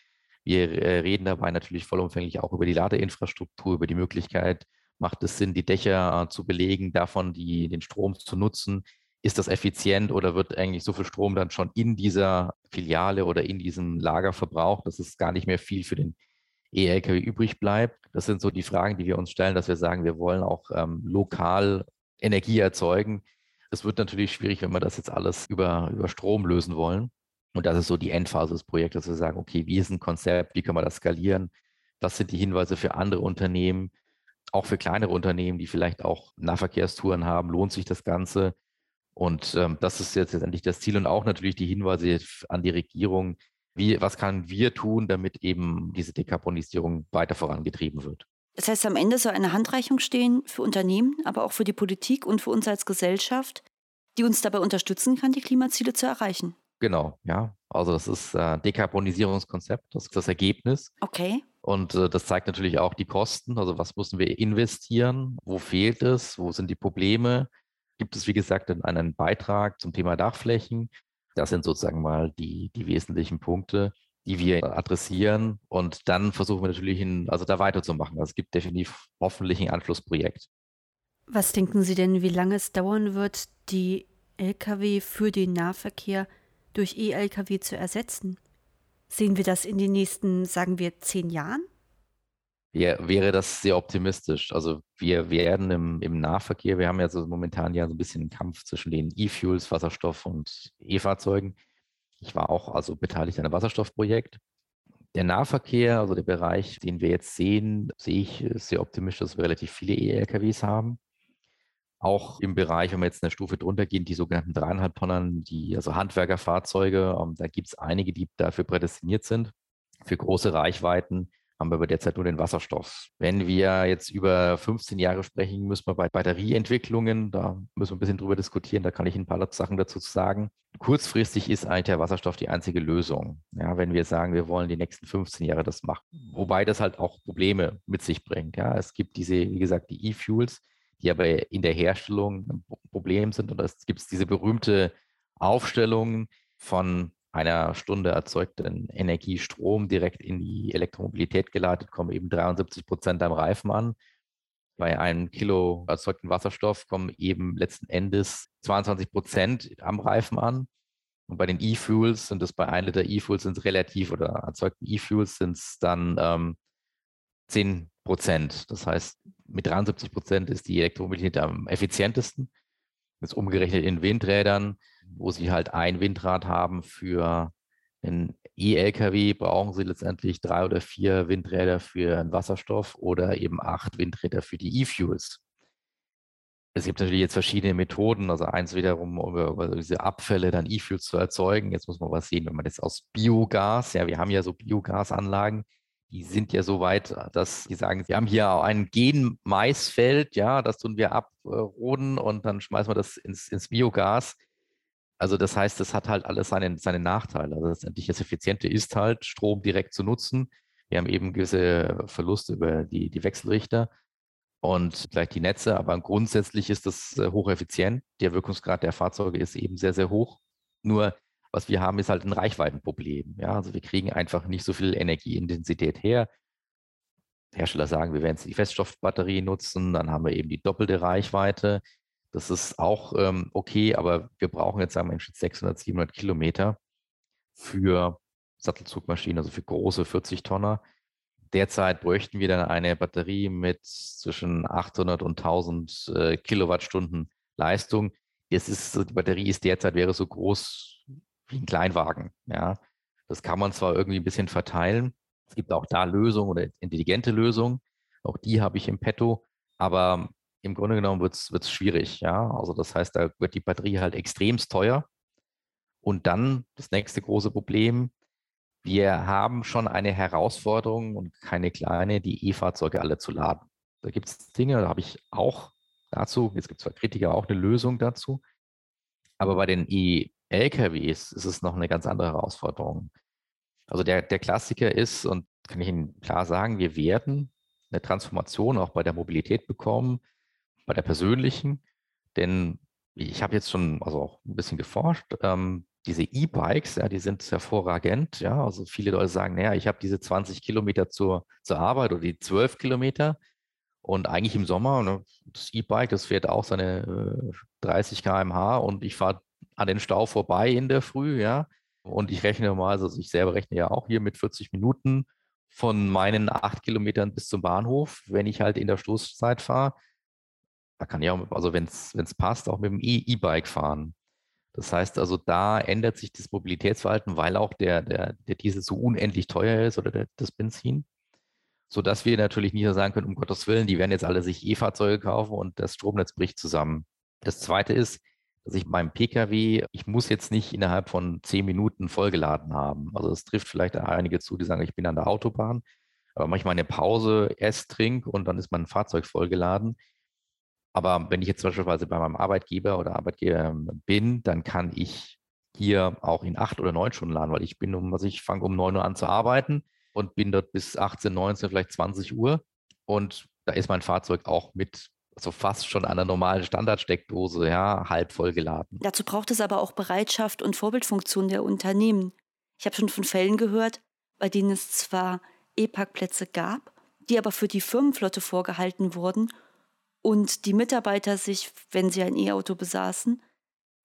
Wir äh, reden dabei natürlich vollumfänglich auch über die Ladeinfrastruktur, über die Möglichkeit, macht es Sinn, die Dächer äh, zu belegen, davon die, den Strom zu nutzen? Ist das effizient oder wird eigentlich so viel Strom dann schon in dieser Filiale oder in diesem Lager verbraucht, dass es gar nicht mehr viel für den E-Lkw übrig bleibt. Das sind so die Fragen, die wir uns stellen, dass wir sagen, wir wollen auch ähm, lokal Energie erzeugen. Es wird natürlich schwierig, wenn wir das jetzt alles über, über Strom lösen wollen. Und das ist so die Endphase des Projekts, dass wir sagen, okay, wie ist ein Konzept, wie können wir das skalieren? Was sind die Hinweise für andere Unternehmen, auch für kleinere Unternehmen, die vielleicht auch Nahverkehrstouren haben, lohnt sich das Ganze? Und ähm, das ist jetzt letztendlich das Ziel und auch natürlich die Hinweise an die Regierung, wie, was können wir tun, damit eben diese Dekarbonisierung weiter vorangetrieben wird? Das heißt, am Ende soll eine Handreichung stehen für Unternehmen, aber auch für die Politik und für uns als Gesellschaft, die uns dabei unterstützen kann, die Klimaziele zu erreichen. Genau, ja. Also das ist äh, Dekarbonisierungskonzept, das ist das Ergebnis. Okay. Und äh, das zeigt natürlich auch die Kosten. Also was müssen wir investieren? Wo fehlt es? Wo sind die Probleme? Gibt es, wie gesagt, einen Beitrag zum Thema Dachflächen? Das sind sozusagen mal die, die wesentlichen Punkte, die wir adressieren. Und dann versuchen wir natürlich, in, also da weiterzumachen. Also es gibt definitiv hoffentlich ein Anschlussprojekt. Was denken Sie denn, wie lange es dauern wird, die Lkw für den Nahverkehr durch E-Lkw zu ersetzen? Sehen wir das in den nächsten, sagen wir, zehn Jahren? Ja, wäre das sehr optimistisch. Also wir werden im, im Nahverkehr, wir haben ja so momentan ja so ein bisschen einen Kampf zwischen den E-Fuels, Wasserstoff und E-Fahrzeugen. Ich war auch also beteiligt an einem Wasserstoffprojekt. Der Nahverkehr, also der Bereich, den wir jetzt sehen, sehe ich sehr optimistisch, dass wir relativ viele E-LKWs haben. Auch im Bereich, wenn wir jetzt eine Stufe drunter gehen, die sogenannten dreieinhalb Tonnen, die also Handwerkerfahrzeuge, ähm, da gibt es einige, die dafür prädestiniert sind, für große Reichweiten haben wir aber derzeit nur den Wasserstoff. Wenn wir jetzt über 15 Jahre sprechen, müssen wir bei Batterieentwicklungen, da müssen wir ein bisschen drüber diskutieren, da kann ich ein paar Sachen dazu sagen. Kurzfristig ist eigentlich der Wasserstoff die einzige Lösung. Ja, wenn wir sagen, wir wollen die nächsten 15 Jahre das machen. Wobei das halt auch Probleme mit sich bringt. Ja, es gibt diese, wie gesagt, die E-Fuels, die aber in der Herstellung ein Problem sind. Und es gibt diese berühmte Aufstellung von einer Stunde erzeugten Energiestrom direkt in die Elektromobilität geleitet, kommen eben 73 Prozent am Reifen an. Bei einem Kilo erzeugten Wasserstoff kommen eben letzten Endes 22 Prozent am Reifen an. Und bei den E-Fuels sind es bei 1 Liter E-Fuels sind es relativ oder erzeugten E-Fuels sind es dann ähm, 10 Prozent. Das heißt, mit 73 Prozent ist die Elektromobilität am effizientesten. Jetzt umgerechnet in Windrädern wo sie halt ein Windrad haben für Ein E-Lkw brauchen Sie letztendlich drei oder vier Windräder für einen Wasserstoff oder eben acht Windräder für die E-Fuels. Es gibt natürlich jetzt verschiedene Methoden, also eins wiederum, um über diese Abfälle dann E-Fuels zu erzeugen. Jetzt muss man was sehen, wenn man jetzt aus Biogas, ja, wir haben ja so Biogasanlagen, die sind ja so weit, dass die sagen, wir haben hier ein Gen-Maisfeld, ja, das tun wir abroden und dann schmeißen wir das ins, ins Biogas. Also das heißt, das hat halt alles seine, seine Nachteile. Also letztendlich das Effiziente ist halt, Strom direkt zu nutzen. Wir haben eben gewisse Verluste über die, die Wechselrichter und vielleicht die Netze, aber grundsätzlich ist das äh, hocheffizient. Der Wirkungsgrad der Fahrzeuge ist eben sehr, sehr hoch. Nur was wir haben, ist halt ein Reichweitenproblem. Ja, also wir kriegen einfach nicht so viel Energieintensität her. Hersteller sagen, wir werden jetzt die Feststoffbatterie nutzen, dann haben wir eben die doppelte Reichweite. Das ist auch ähm, okay, aber wir brauchen jetzt, sagen wir, 600, 700 Kilometer für Sattelzugmaschinen, also für große 40 Tonner. Derzeit bräuchten wir dann eine Batterie mit zwischen 800 und 1000 äh, Kilowattstunden Leistung. Ist, die Batterie ist derzeit wäre so groß wie ein Kleinwagen. Ja, das kann man zwar irgendwie ein bisschen verteilen. Es gibt auch da Lösungen oder intelligente Lösungen. Auch die habe ich im Petto. Aber im Grunde genommen wird es schwierig. Ja, also das heißt, da wird die Batterie halt extremst teuer. Und dann das nächste große Problem, wir haben schon eine Herausforderung und keine kleine, die E-Fahrzeuge alle zu laden. Da gibt es Dinge, da habe ich auch dazu, jetzt gibt es zwar Kritiker auch eine Lösung dazu, aber bei den E-LKWs ist es noch eine ganz andere Herausforderung. Also der, der Klassiker ist, und kann ich Ihnen klar sagen, wir werden eine Transformation auch bei der Mobilität bekommen, bei der persönlichen, denn ich habe jetzt schon also auch ein bisschen geforscht. Ähm, diese E-Bikes, ja, die sind hervorragend. Ja, also viele Leute sagen, naja, ich habe diese 20 Kilometer zur, zur Arbeit oder die 12 Kilometer und eigentlich im Sommer, ne, das E-Bike, das fährt auch seine äh, 30 km/h und ich fahre an den Stau vorbei in der Früh, ja. Und ich rechne mal, also ich selber rechne ja auch hier mit 40 Minuten von meinen acht Kilometern bis zum Bahnhof, wenn ich halt in der Stoßzeit fahre. Da kann ich auch, also wenn es passt, auch mit dem E-Bike fahren. Das heißt also, da ändert sich das Mobilitätsverhalten, weil auch der, der, der Diesel so unendlich teuer ist oder der, das Benzin, sodass wir natürlich nicht sagen können, um Gottes Willen, die werden jetzt alle sich E-Fahrzeuge kaufen und das Stromnetz bricht zusammen. Das Zweite ist, dass ich beim Pkw, ich muss jetzt nicht innerhalb von zehn Minuten vollgeladen haben. Also es trifft vielleicht einige zu, die sagen, ich bin an der Autobahn, aber manchmal eine Pause, esse, trink und dann ist mein Fahrzeug vollgeladen. Aber wenn ich jetzt beispielsweise bei meinem Arbeitgeber oder Arbeitgeber ähm, bin, dann kann ich hier auch in acht oder neun Stunden laden, weil ich bin um, also ich fange um neun Uhr an zu arbeiten und bin dort bis 18, 19, vielleicht 20 Uhr. Und da ist mein Fahrzeug auch mit so fast schon an der normalen Standardsteckdose, ja, halb voll geladen. Dazu braucht es aber auch Bereitschaft und Vorbildfunktion der Unternehmen. Ich habe schon von Fällen gehört, bei denen es zwar E-Parkplätze gab, die aber für die Firmenflotte vorgehalten wurden und die Mitarbeiter sich, wenn sie ein E-Auto besaßen,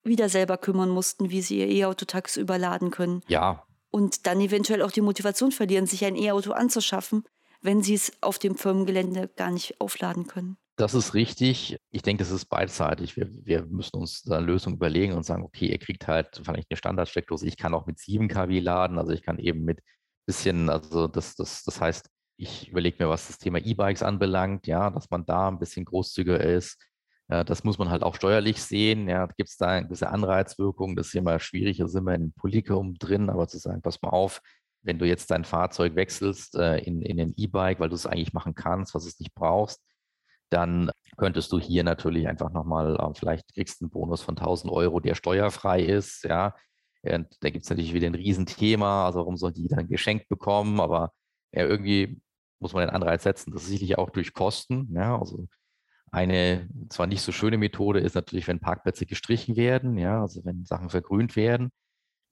wieder selber kümmern mussten, wie sie ihr E-Auto tagsüber laden können. Ja. Und dann eventuell auch die Motivation verlieren, sich ein E-Auto anzuschaffen, wenn sie es auf dem Firmengelände gar nicht aufladen können. Das ist richtig. Ich denke, das ist beidseitig. Wir, wir müssen uns da eine Lösung überlegen und sagen, okay, ihr kriegt halt vielleicht eine Standardsteckdose. Ich kann auch mit 7 kW laden, also ich kann eben mit bisschen, also das, das, das heißt, ich überlege mir, was das Thema E-Bikes anbelangt, ja, dass man da ein bisschen großzügiger ist. Ja, das muss man halt auch steuerlich sehen. Ja, gibt es da eine gewisse Anreizwirkung? Das ist immer schwierig, da sind wir in Politikum drin, aber zu sagen, pass mal auf, wenn du jetzt dein Fahrzeug wechselst äh, in, in ein E-Bike, weil du es eigentlich machen kannst, was es nicht brauchst, dann könntest du hier natürlich einfach nochmal, äh, vielleicht kriegst du einen Bonus von 1000 Euro, der steuerfrei ist, ja. Und da gibt es natürlich wieder ein Riesenthema, also warum sollen die dann geschenkt bekommen, aber ja, irgendwie muss man den Anreiz setzen. Das ist sicherlich auch durch Kosten. Ja, also eine zwar nicht so schöne Methode ist natürlich, wenn Parkplätze gestrichen werden, ja, also wenn Sachen vergrünt werden.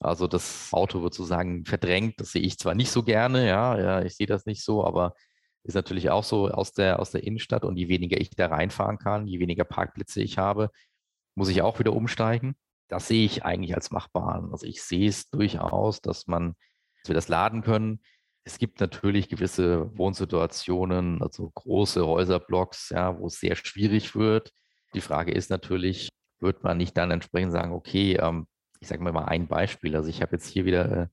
Also das Auto wird sozusagen verdrängt. Das sehe ich zwar nicht so gerne, ja, ja, ich sehe das nicht so, aber ist natürlich auch so aus der, aus der Innenstadt und je weniger ich da reinfahren kann, je weniger Parkplätze ich habe, muss ich auch wieder umsteigen. Das sehe ich eigentlich als machbar. Also ich sehe es durchaus, dass man, dass wir das laden können. Es gibt natürlich gewisse Wohnsituationen, also große Häuserblocks, ja, wo es sehr schwierig wird. Die Frage ist natürlich, wird man nicht dann entsprechend sagen, okay, ähm, ich sage mal mal ein Beispiel. Also ich habe jetzt hier wieder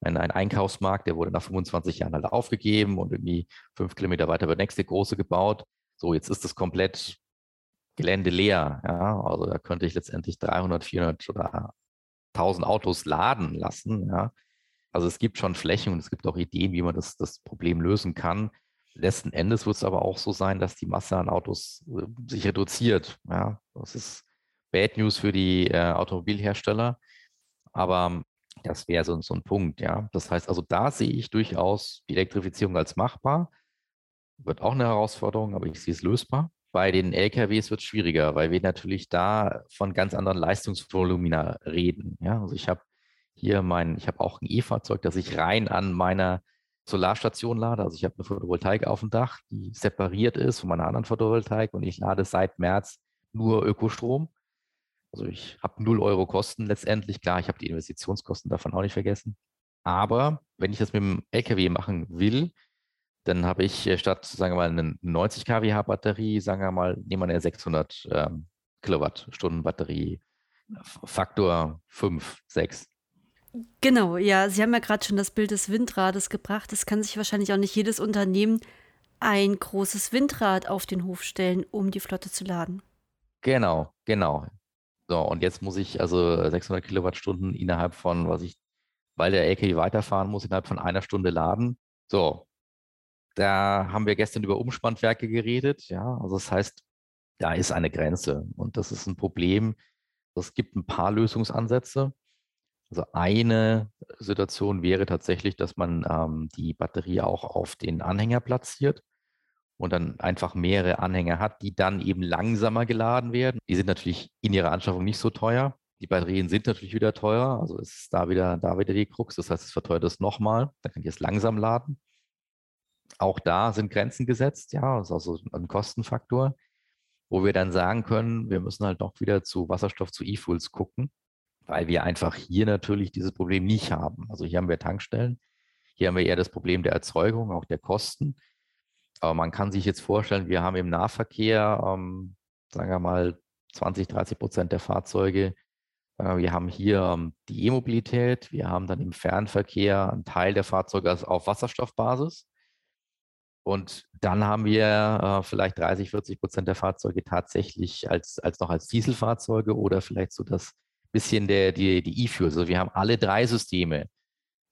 ein, ein Einkaufsmarkt, der wurde nach 25 Jahren halt aufgegeben und irgendwie fünf Kilometer weiter wird der nächste große gebaut. So, jetzt ist das komplett Gelände leer. Ja? Also da könnte ich letztendlich 300, 400 oder 1000 Autos laden lassen. Ja? Also es gibt schon Flächen und es gibt auch Ideen, wie man das, das Problem lösen kann. Letzten Endes wird es aber auch so sein, dass die Masse an Autos äh, sich reduziert. Ja? Das ist Bad News für die äh, Automobilhersteller. Aber das wäre so, so ein Punkt, ja. Das heißt also, da sehe ich durchaus die Elektrifizierung als machbar. Wird auch eine Herausforderung, aber ich sehe es lösbar. Bei den LKWs wird es schwieriger, weil wir natürlich da von ganz anderen Leistungsvolumina reden. Ja, also ich habe hier mein, ich habe auch ein E-Fahrzeug, das ich rein an meiner Solarstation lade. Also ich habe eine Photovoltaik auf dem Dach, die separiert ist von meiner anderen Photovoltaik und ich lade seit März nur Ökostrom. Also ich habe 0 Euro Kosten letztendlich. Klar, ich habe die Investitionskosten davon auch nicht vergessen. Aber wenn ich das mit dem LKW machen will, dann habe ich äh, statt, sagen wir mal, eine 90 kWh Batterie, sagen wir mal, nehmen wir eine 600 ähm, Kilowattstunden Batterie, Faktor 5, 6. Genau, ja, Sie haben ja gerade schon das Bild des Windrades gebracht. Es kann sich wahrscheinlich auch nicht jedes Unternehmen ein großes Windrad auf den Hof stellen, um die Flotte zu laden. Genau, genau. So, und jetzt muss ich also 600 Kilowattstunden innerhalb von, was ich, weil der LKW weiterfahren muss, innerhalb von einer Stunde laden. So, da haben wir gestern über Umspannwerke geredet. Ja, also das heißt, da ist eine Grenze und das ist ein Problem. Es gibt ein paar Lösungsansätze. Also eine Situation wäre tatsächlich, dass man ähm, die Batterie auch auf den Anhänger platziert und dann einfach mehrere Anhänger hat, die dann eben langsamer geladen werden. Die sind natürlich in ihrer Anschaffung nicht so teuer. Die Batterien sind natürlich wieder teurer, also ist da wieder, da wieder die Krux. Das heißt, es verteuert es nochmal. Dann kann ich es langsam laden. Auch da sind Grenzen gesetzt, ja, das ist also ein Kostenfaktor, wo wir dann sagen können, wir müssen halt doch wieder zu Wasserstoff, zu E-Fuels gucken, weil wir einfach hier natürlich dieses Problem nicht haben. Also hier haben wir Tankstellen, hier haben wir eher das Problem der Erzeugung, auch der Kosten. Aber man kann sich jetzt vorstellen, wir haben im Nahverkehr, ähm, sagen wir mal, 20, 30 Prozent der Fahrzeuge. Äh, wir haben hier ähm, die E-Mobilität. Wir haben dann im Fernverkehr einen Teil der Fahrzeuge auf Wasserstoffbasis. Und dann haben wir äh, vielleicht 30, 40 Prozent der Fahrzeuge tatsächlich als, als noch als Dieselfahrzeuge oder vielleicht so das bisschen der, die, die E-Fuels. Also wir haben alle drei Systeme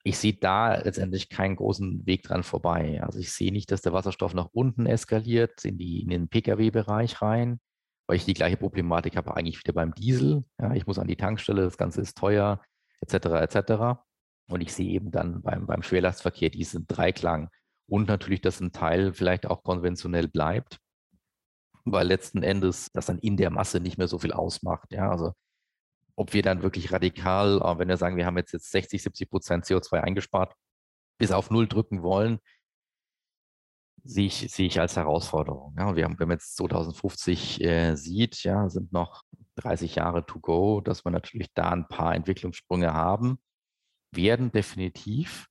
ich sehe da letztendlich keinen großen Weg dran vorbei. Also ich sehe nicht, dass der Wasserstoff nach unten eskaliert, in, die, in den Pkw-Bereich rein, weil ich die gleiche Problematik habe eigentlich wieder beim Diesel. Ja, ich muss an die Tankstelle, das Ganze ist teuer, etc. etc. Und ich sehe eben dann beim, beim Schwerlastverkehr diesen Dreiklang und natürlich, dass ein Teil vielleicht auch konventionell bleibt, weil letzten Endes das dann in der Masse nicht mehr so viel ausmacht. Ja, also ob wir dann wirklich radikal, äh, wenn wir sagen, wir haben jetzt, jetzt 60, 70 Prozent CO2 eingespart, bis auf Null drücken wollen, sehe ich, sehe ich als Herausforderung. Ja, wir haben, wenn man jetzt 2050 äh, sieht, ja, sind noch 30 Jahre to go, dass wir natürlich da ein paar Entwicklungssprünge haben, werden definitiv.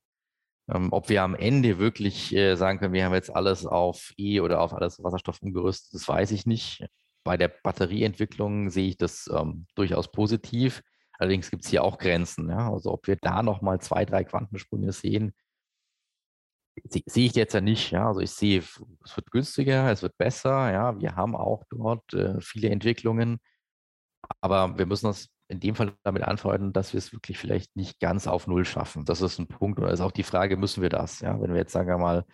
Ähm, ob wir am Ende wirklich äh, sagen können, wir haben jetzt alles auf E oder auf alles Wasserstoff umgerüstet, das weiß ich nicht. Bei der Batterieentwicklung sehe ich das ähm, durchaus positiv. Allerdings gibt es hier auch Grenzen. Ja? Also ob wir da nochmal zwei, drei Quantensprünge sehen, sehe seh ich jetzt ja nicht. Ja? Also ich sehe, es wird günstiger, es wird besser. Ja? Wir haben auch dort äh, viele Entwicklungen. Aber wir müssen das in dem Fall damit antworten, dass wir es wirklich vielleicht nicht ganz auf Null schaffen. Das ist ein Punkt. Da ist auch die Frage, müssen wir das? Ja? Wenn wir jetzt, sagen wir mal,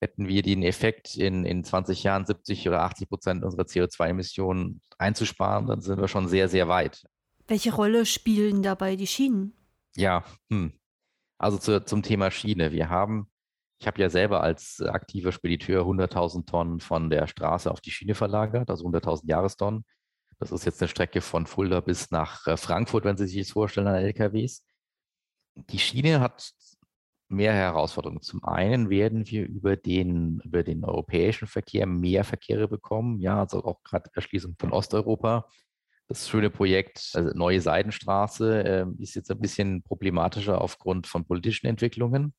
hätten wir den Effekt, in, in 20 Jahren 70 oder 80 Prozent unserer CO2-Emissionen einzusparen, dann sind wir schon sehr, sehr weit. Welche Rolle spielen dabei die Schienen? Ja, hm. also zu, zum Thema Schiene. Wir haben, ich habe ja selber als aktiver Spediteur 100.000 Tonnen von der Straße auf die Schiene verlagert, also 100.000 Jahrestonnen. Das ist jetzt eine Strecke von Fulda bis nach äh, Frankfurt, wenn Sie sich das vorstellen, an LKWs. Die Schiene hat mehr Herausforderungen. Zum einen werden wir über den, über den europäischen Verkehr mehr Verkehre bekommen, ja, also auch gerade Erschließung von Osteuropa. Das schöne Projekt, also Neue Seidenstraße, äh, ist jetzt ein bisschen problematischer aufgrund von politischen Entwicklungen.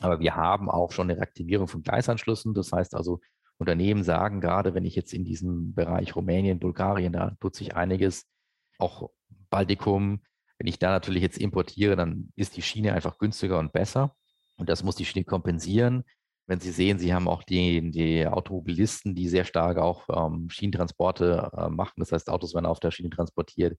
Aber wir haben auch schon eine Reaktivierung von Gleisanschlüssen. Das heißt also, Unternehmen sagen gerade, wenn ich jetzt in diesem Bereich Rumänien, Bulgarien, da tut sich einiges, auch Baltikum, Wenn ich da natürlich jetzt importiere, dann ist die Schiene einfach günstiger und besser. Und das muss die Schiene kompensieren. Wenn Sie sehen, Sie haben auch die, die Automobilisten, die sehr stark auch ähm, Schienentransporte äh, machen. Das heißt, Autos werden auf der Schiene transportiert.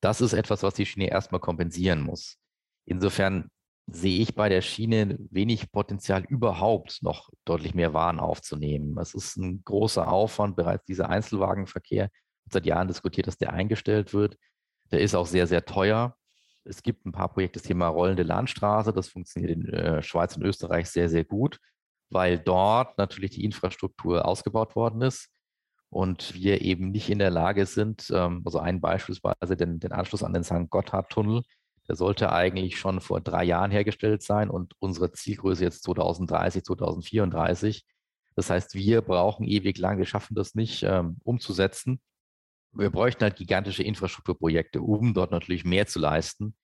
Das ist etwas, was die Schiene erstmal kompensieren muss. Insofern sehe ich bei der Schiene wenig Potenzial überhaupt noch deutlich mehr Waren aufzunehmen. Es ist ein großer Aufwand, bereits dieser Einzelwagenverkehr seit Jahren diskutiert, dass der eingestellt wird. Der ist auch sehr, sehr teuer. Es gibt ein paar Projekte, das Thema rollende Landstraße, das funktioniert in äh, Schweiz und Österreich sehr, sehr gut, weil dort natürlich die Infrastruktur ausgebaut worden ist und wir eben nicht in der Lage sind, ähm, also ein beispielsweise den, den Anschluss an den St. Gotthard-Tunnel, der sollte eigentlich schon vor drei Jahren hergestellt sein und unsere Zielgröße jetzt 2030, 2034. Das heißt, wir brauchen ewig lang, wir schaffen das nicht ähm, umzusetzen wir bräuchten halt gigantische Infrastrukturprojekte, um dort natürlich mehr zu leisten.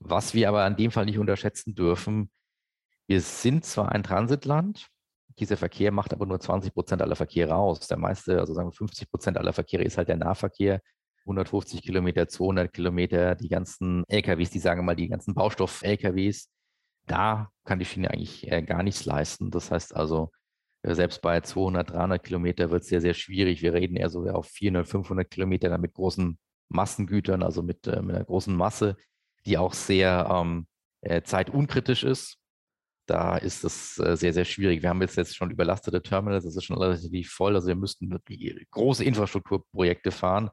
Was wir aber an dem Fall nicht unterschätzen dürfen, wir sind zwar ein Transitland, dieser Verkehr macht aber nur 20 Prozent aller Verkehre aus. Der meiste, also sagen wir 50 Prozent aller Verkehre ist halt der Nahverkehr. 150 Kilometer, 200 Kilometer, die ganzen LKWs, die sagen mal, die ganzen Baustoff-LKWs, da kann die Schiene eigentlich äh, gar nichts leisten. Das heißt also, selbst bei 200, 300 Kilometer wird es sehr, sehr schwierig. Wir reden eher so auf 400, 500 Kilometer mit großen Massengütern, also mit, äh, mit einer großen Masse, die auch sehr ähm, äh, zeitunkritisch ist. Da ist es äh, sehr, sehr schwierig. Wir haben jetzt, jetzt schon überlastete Terminals, das ist schon relativ voll. Also wir müssten große Infrastrukturprojekte fahren.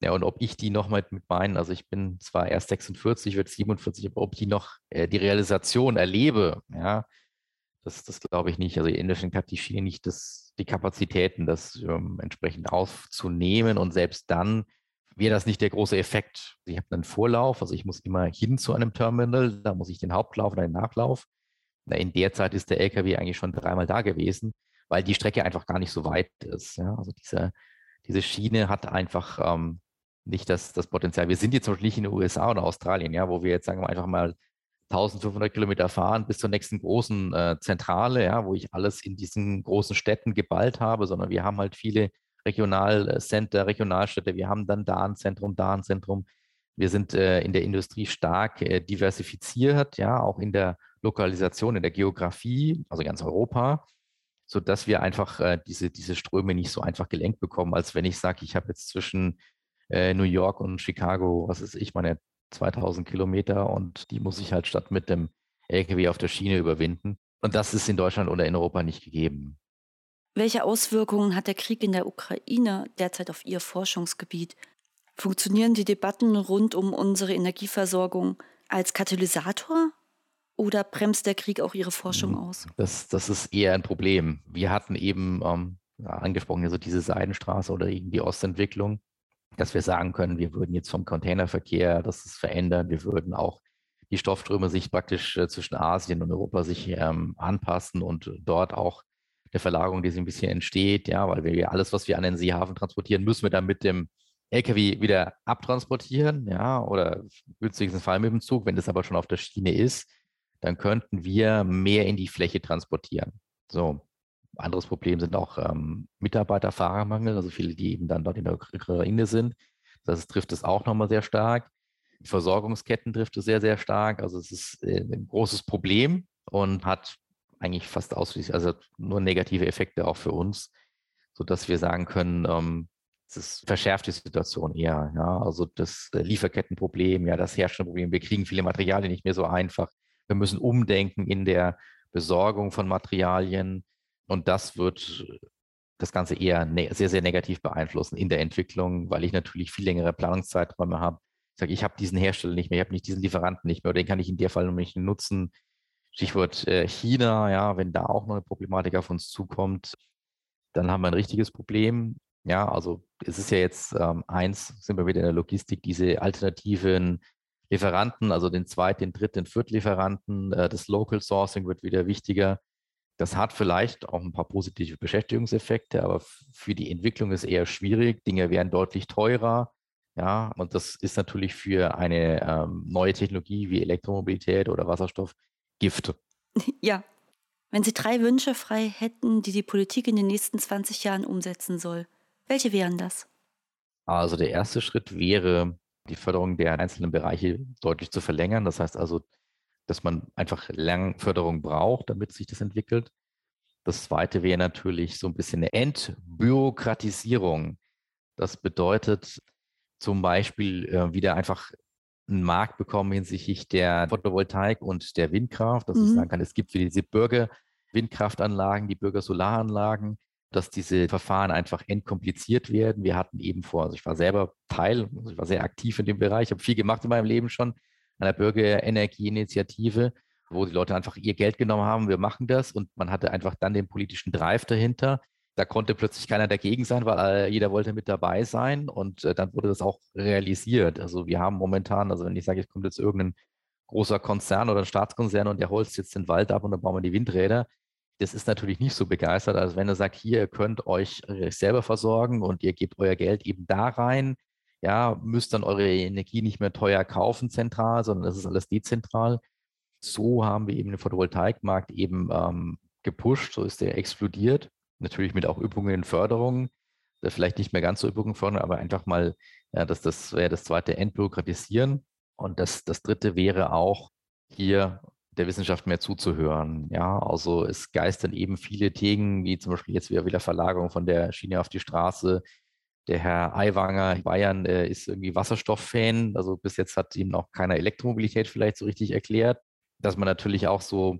Ja, und ob ich die noch mit, mit meinen, also ich bin zwar erst 46, wird 47, aber ob die noch äh, die Realisation erlebe, ja, das, das glaube ich nicht. Also die Indischen hat die Schiene nicht das, die Kapazitäten, das ähm, entsprechend aufzunehmen. Und selbst dann wäre das nicht der große Effekt. Ich habe einen Vorlauf, also ich muss immer hin zu einem Terminal, da muss ich den Hauptlauf oder den Nachlauf. In der Zeit ist der LKW eigentlich schon dreimal da gewesen, weil die Strecke einfach gar nicht so weit ist. Ja? Also diese, diese Schiene hat einfach ähm, nicht das, das Potenzial. Wir sind jetzt noch nicht in den USA oder Australien, ja, wo wir jetzt sagen wir einfach mal 1500 Kilometer fahren bis zur nächsten großen äh, Zentrale, ja, wo ich alles in diesen großen Städten geballt habe, sondern wir haben halt viele Regionalcenter, Regionalstädte. Wir haben dann da ein Zentrum, da ein Zentrum. Wir sind äh, in der Industrie stark äh, diversifiziert, ja, auch in der Lokalisation, in der Geografie, also ganz Europa, sodass wir einfach äh, diese, diese Ströme nicht so einfach gelenkt bekommen, als wenn ich sage, ich habe jetzt zwischen äh, New York und Chicago, was ist ich, meine 2000 Kilometer und die muss ich halt statt mit dem LKW auf der Schiene überwinden. Und das ist in Deutschland oder in Europa nicht gegeben. Welche Auswirkungen hat der Krieg in der Ukraine derzeit auf Ihr Forschungsgebiet? Funktionieren die Debatten rund um unsere Energieversorgung als Katalysator oder bremst der Krieg auch Ihre Forschung hm, aus? Das, das ist eher ein Problem. Wir hatten eben ähm, angesprochen, also diese Seidenstraße oder eben die Ostentwicklung dass wir sagen können, wir würden jetzt vom Containerverkehr das ist verändern, wir würden auch die Stoffströme sich praktisch äh, zwischen Asien und Europa sich ähm, anpassen und dort auch der Verlagerung, die so ein bisschen entsteht, ja, weil wir alles, was wir an den Seehafen transportieren, müssen wir dann mit dem LKW wieder abtransportieren, ja, oder günstigsten Fall mit dem Zug. Wenn das aber schon auf der Schiene ist, dann könnten wir mehr in die Fläche transportieren. So, anderes Problem sind auch ähm, Mitarbeiter-Fahrermangel, also viele, die eben dann dort in der Ukraine sind. Das trifft es auch nochmal sehr stark. Die Versorgungsketten trifft es sehr, sehr stark. Also es ist äh, ein großes Problem und hat eigentlich fast ausschließlich, also nur negative Effekte auch für uns, sodass wir sagen können, ähm, es verschärft die Situation eher. Ja? Also das äh, Lieferkettenproblem, ja, das Herstellungsproblem, wir kriegen viele Materialien nicht mehr so einfach. Wir müssen umdenken in der Besorgung von Materialien. Und das wird das Ganze eher ne sehr, sehr negativ beeinflussen in der Entwicklung, weil ich natürlich viel längere Planungszeiträume habe. Ich sage, ich habe diesen Hersteller nicht mehr, ich habe nicht diesen Lieferanten nicht mehr, oder den kann ich in der Fall nicht nutzen. Stichwort äh, China, ja, wenn da auch noch eine Problematik auf uns zukommt, dann haben wir ein richtiges Problem. Ja, also es ist ja jetzt ähm, eins, sind wir wieder in der Logistik, diese alternativen Lieferanten, also den zweiten, den dritten, den vierten Lieferanten, äh, das Local Sourcing wird wieder wichtiger. Das hat vielleicht auch ein paar positive Beschäftigungseffekte, aber für die Entwicklung ist eher schwierig. Dinge werden deutlich teurer. Ja, und das ist natürlich für eine ähm, neue Technologie wie Elektromobilität oder Wasserstoff Gift. Ja. Wenn Sie drei Wünsche frei hätten, die die Politik in den nächsten 20 Jahren umsetzen soll, welche wären das? Also der erste Schritt wäre, die Förderung der einzelnen Bereiche deutlich zu verlängern. Das heißt also, dass man einfach lang Förderung braucht, damit sich das entwickelt. Das zweite wäre natürlich so ein bisschen eine Entbürokratisierung. Das bedeutet zum Beispiel äh, wieder einfach einen Markt bekommen hinsichtlich der Photovoltaik und der Windkraft, dass mhm. ich sagen kann, es gibt für diese Bürger Windkraftanlagen, die Bürgersolaranlagen, dass diese Verfahren einfach entkompliziert werden. Wir hatten eben vor, also ich war selber Teil, also ich war sehr aktiv in dem Bereich, habe viel gemacht in meinem Leben schon, einer Bürgerenergieinitiative, wo die Leute einfach ihr Geld genommen haben, wir machen das und man hatte einfach dann den politischen Drive dahinter. Da konnte plötzlich keiner dagegen sein, weil äh, jeder wollte mit dabei sein und äh, dann wurde das auch realisiert. Also wir haben momentan, also wenn ich sage, es kommt jetzt irgendein großer Konzern oder ein Staatskonzern und der holzt jetzt den Wald ab und dann bauen wir die Windräder, das ist natürlich nicht so begeistert, als wenn er sagt, hier, ihr könnt euch selber versorgen und ihr gebt euer Geld eben da rein. Ja, müsst dann eure Energie nicht mehr teuer kaufen zentral, sondern das ist alles dezentral. So haben wir eben den Photovoltaikmarkt eben ähm, gepusht, so ist der explodiert. Natürlich mit auch Übungen in Förderung, vielleicht nicht mehr ganz so Übungen fördern, aber einfach mal, ja, das, das wäre das zweite Entbürokratisieren. Und das, das dritte wäre auch hier der Wissenschaft mehr zuzuhören. Ja, also es geistern eben viele Themen, wie zum Beispiel jetzt wieder Verlagerung von der Schiene auf die Straße. Der Herr Aiwanger in Bayern äh, ist irgendwie Wasserstofffan. Also bis jetzt hat ihm noch keiner Elektromobilität vielleicht so richtig erklärt, dass man natürlich auch so,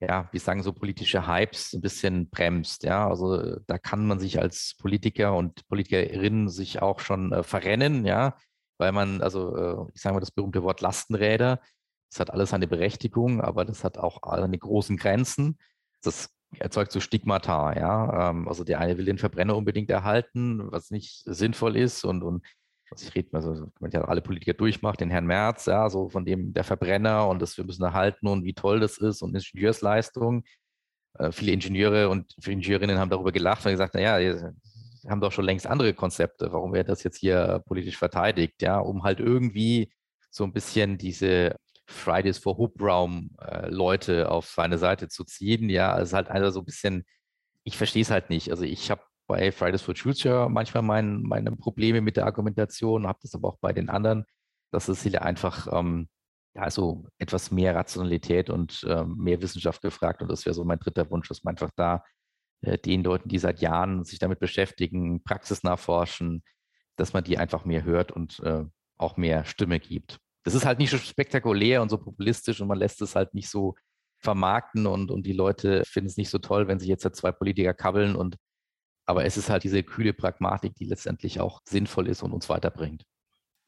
ja, wie sagen, so politische Hypes ein bisschen bremst. Ja, also da kann man sich als Politiker und Politikerin sich auch schon äh, verrennen, ja, weil man, also äh, ich sage mal das berühmte Wort Lastenräder, das hat alles seine Berechtigung, aber das hat auch seine großen Grenzen. Das erzeugt so Stigmata, ja. Ähm, also der eine will den Verbrenner unbedingt erhalten, was nicht sinnvoll ist und, und also ich rede mal so, man ja alle Politiker durchmacht, den Herrn Merz, ja, so von dem der Verbrenner und das wir müssen erhalten und wie toll das ist und Ingenieursleistung. Äh, viele Ingenieure und Ingenieurinnen haben darüber gelacht und gesagt, naja, sie haben doch schon längst andere Konzepte. Warum wird das jetzt hier politisch verteidigt? Ja, um halt irgendwie so ein bisschen diese Fridays for Hubraum äh, Leute auf seine Seite zu ziehen. Ja, es ist halt einfach so ein bisschen, ich verstehe es halt nicht. Also ich habe bei Fridays for Future manchmal mein, meine Probleme mit der Argumentation, habe das aber auch bei den anderen, dass es hier einfach ähm, ja, also etwas mehr Rationalität und ähm, mehr Wissenschaft gefragt. Und das wäre so mein dritter Wunsch, dass man einfach da äh, den Leuten, die seit Jahren sich damit beschäftigen, Praxis nachforschen, dass man die einfach mehr hört und äh, auch mehr Stimme gibt das ist halt nicht so spektakulär und so populistisch und man lässt es halt nicht so vermarkten und, und die Leute finden es nicht so toll, wenn sich jetzt zwei Politiker kabbeln und aber es ist halt diese kühle Pragmatik, die letztendlich auch sinnvoll ist und uns weiterbringt.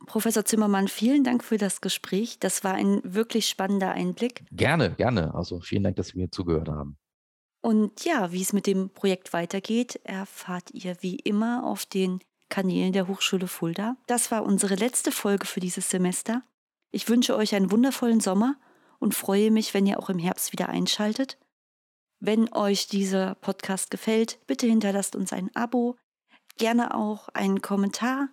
Professor Zimmermann, vielen Dank für das Gespräch. Das war ein wirklich spannender Einblick. Gerne, gerne. Also vielen Dank, dass Sie mir zugehört haben. Und ja, wie es mit dem Projekt weitergeht, erfahrt ihr wie immer auf den Kanälen der Hochschule Fulda. Das war unsere letzte Folge für dieses Semester. Ich wünsche euch einen wundervollen Sommer und freue mich, wenn ihr auch im Herbst wieder einschaltet. Wenn euch dieser Podcast gefällt, bitte hinterlasst uns ein Abo, gerne auch einen Kommentar,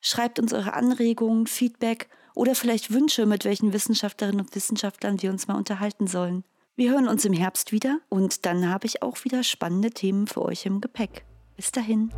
schreibt uns eure Anregungen, Feedback oder vielleicht Wünsche, mit welchen Wissenschaftlerinnen und Wissenschaftlern wir uns mal unterhalten sollen. Wir hören uns im Herbst wieder und dann habe ich auch wieder spannende Themen für euch im Gepäck. Bis dahin.